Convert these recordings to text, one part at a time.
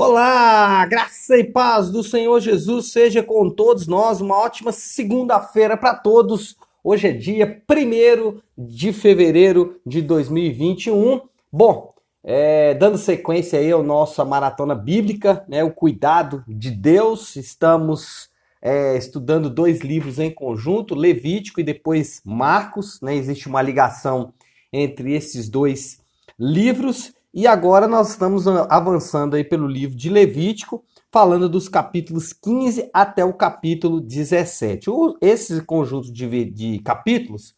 Olá, graça e paz do Senhor Jesus seja com todos nós. Uma ótima segunda-feira para todos. Hoje é dia 1 de fevereiro de 2021. Bom, é, dando sequência aí ao nossa maratona bíblica, né, o cuidado de Deus, estamos é, estudando dois livros em conjunto, Levítico e depois Marcos. Né, existe uma ligação entre esses dois livros. E agora nós estamos avançando aí pelo livro de Levítico, falando dos capítulos 15 até o capítulo 17. Esse conjunto de, de capítulos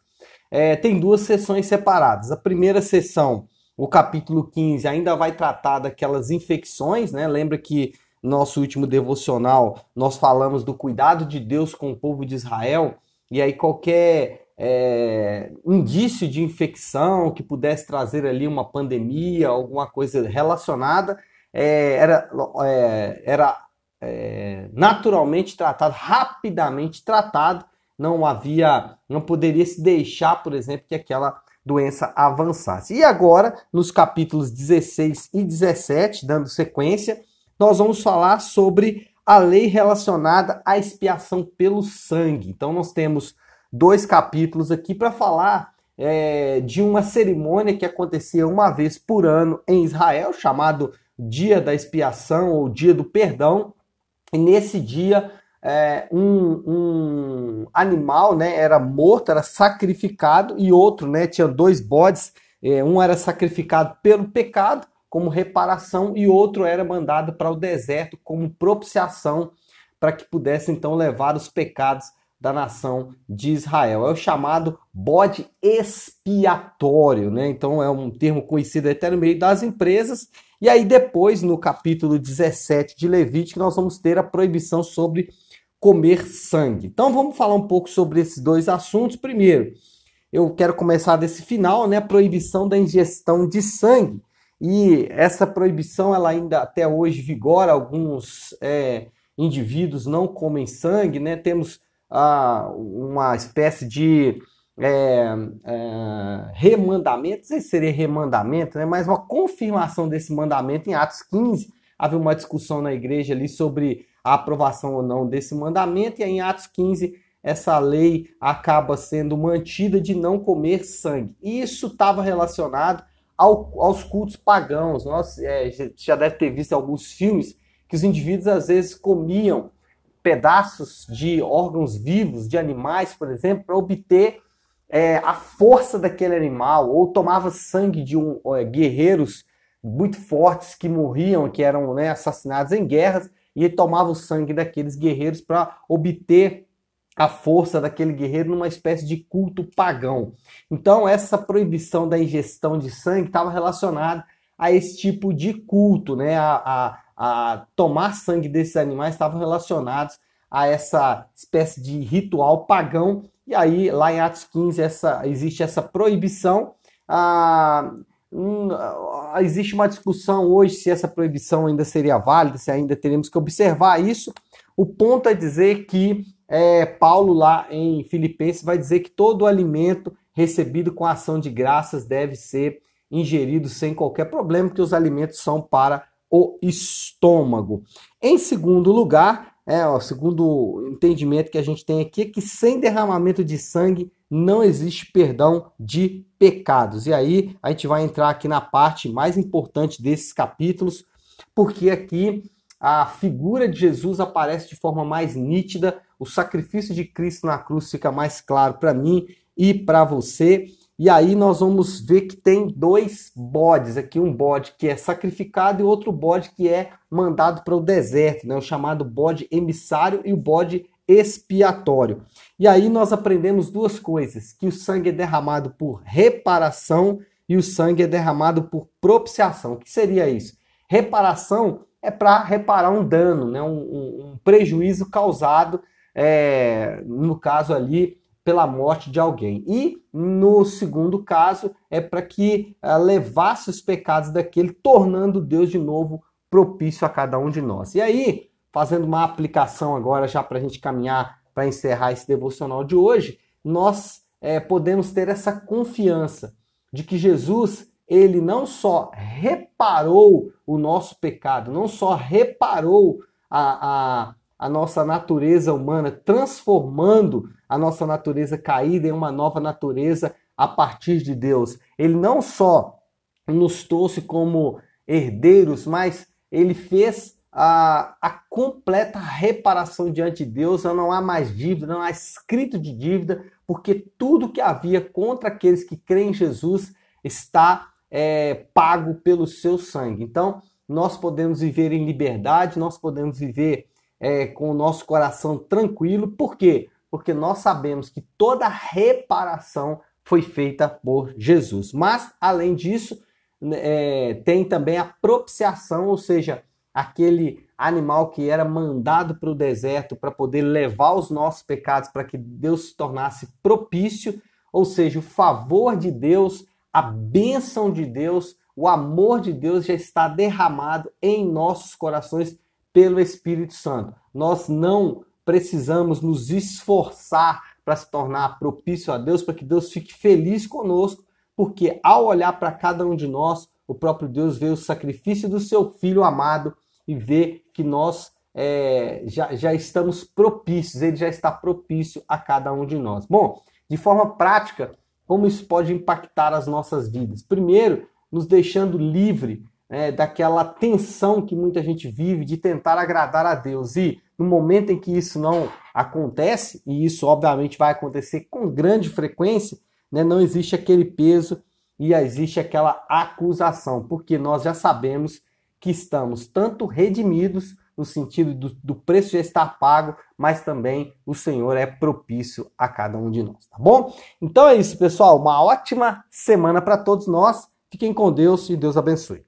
é, tem duas sessões separadas. A primeira sessão, o capítulo 15, ainda vai tratar daquelas infecções, né? Lembra que nosso último devocional nós falamos do cuidado de Deus com o povo de Israel, e aí qualquer é, indício de infecção que pudesse trazer ali uma pandemia, alguma coisa relacionada, é, era, é, era é, naturalmente tratado, rapidamente tratado, não havia, não poderia se deixar, por exemplo, que aquela doença avançasse. E agora, nos capítulos 16 e 17, dando sequência, nós vamos falar sobre a lei relacionada à expiação pelo sangue. Então, nós temos dois capítulos aqui para falar é, de uma cerimônia que acontecia uma vez por ano em Israel, chamado Dia da Expiação ou Dia do Perdão. E nesse dia, é, um, um, animal né, era morto, era sacrificado, e outro, né, tinha dois bodes, é, um era sacrificado pelo pecado, como reparação, e outro era mandado para o deserto como propiciação, para que pudesse então levar os pecados da nação de Israel. É o chamado bode expiatório, né? Então é um termo conhecido até no meio das empresas. E aí depois, no capítulo 17 de Levítico, nós vamos ter a proibição sobre comer sangue. Então vamos falar um pouco sobre esses dois assuntos. Primeiro, eu quero começar desse final, né? A proibição da ingestão de sangue. E essa proibição, ela ainda até hoje vigora. Alguns é, indivíduos não comem sangue, né? Temos ah, uma espécie de é, é, remandamento, não sei se seria remandamento, né, mas uma confirmação desse mandamento em Atos 15. Havia uma discussão na igreja ali sobre a aprovação ou não desse mandamento, e aí em Atos 15 essa lei acaba sendo mantida de não comer sangue. Isso estava relacionado ao, aos cultos pagãos. Nós é, já deve ter visto alguns filmes que os indivíduos às vezes comiam pedaços de órgãos vivos de animais, por exemplo, para obter é, a força daquele animal, ou tomava sangue de um, é, guerreiros muito fortes que morriam, que eram né, assassinados em guerras, e tomava o sangue daqueles guerreiros para obter a força daquele guerreiro numa espécie de culto pagão. Então, essa proibição da ingestão de sangue estava relacionada a esse tipo de culto, né? A, a, a tomar sangue desses animais estavam relacionados a essa espécie de ritual pagão. E aí, lá em Atos 15, essa, existe essa proibição. Ah, hum, existe uma discussão hoje se essa proibição ainda seria válida, se ainda teremos que observar isso. O ponto é dizer que é, Paulo, lá em Filipenses, vai dizer que todo alimento recebido com ação de graças deve ser ingerido sem qualquer problema, porque os alimentos são para o estômago. Em segundo lugar, é, ó, segundo entendimento que a gente tem aqui, é que sem derramamento de sangue não existe perdão de pecados. E aí a gente vai entrar aqui na parte mais importante desses capítulos, porque aqui a figura de Jesus aparece de forma mais nítida, o sacrifício de Cristo na cruz fica mais claro para mim e para você. E aí nós vamos ver que tem dois bodes aqui, um bode que é sacrificado e outro bode que é mandado para o deserto, né? o chamado bode emissário e o bode expiatório. E aí nós aprendemos duas coisas, que o sangue é derramado por reparação e o sangue é derramado por propiciação. O que seria isso? Reparação é para reparar um dano, né? um, um, um prejuízo causado, é, no caso ali, pela morte de alguém. E no segundo caso é para que uh, levasse os pecados daquele, tornando Deus de novo propício a cada um de nós. E aí, fazendo uma aplicação agora já para a gente caminhar para encerrar esse devocional de hoje, nós é, podemos ter essa confiança de que Jesus ele não só reparou o nosso pecado, não só reparou a, a, a nossa natureza humana, transformando a nossa natureza caída em uma nova natureza a partir de Deus. Ele não só nos trouxe como herdeiros, mas ele fez a, a completa reparação diante de Deus. Não há mais dívida, não há escrito de dívida, porque tudo que havia contra aqueles que creem em Jesus está é, pago pelo seu sangue. Então, nós podemos viver em liberdade, nós podemos viver é, com o nosso coração tranquilo. Por quê? Porque nós sabemos que toda reparação foi feita por Jesus. Mas, além disso, é, tem também a propiciação, ou seja, aquele animal que era mandado para o deserto para poder levar os nossos pecados, para que Deus se tornasse propício, ou seja, o favor de Deus, a bênção de Deus, o amor de Deus já está derramado em nossos corações pelo Espírito Santo. Nós não precisamos nos esforçar para se tornar propício a Deus, para que Deus fique feliz conosco, porque ao olhar para cada um de nós, o próprio Deus vê o sacrifício do seu Filho amado e vê que nós é, já, já estamos propícios, ele já está propício a cada um de nós. Bom, de forma prática, como isso pode impactar as nossas vidas? Primeiro, nos deixando livre né, daquela tensão que muita gente vive de tentar agradar a Deus. E no momento em que isso não acontece, e isso obviamente vai acontecer com grande frequência, né, não existe aquele peso e existe aquela acusação, porque nós já sabemos que estamos tanto redimidos no sentido do, do, preço já estar pago, mas também o Senhor é propício a cada um de nós, tá bom? Então é isso, pessoal. Uma ótima semana para todos nós. Fiquem com Deus e Deus abençoe.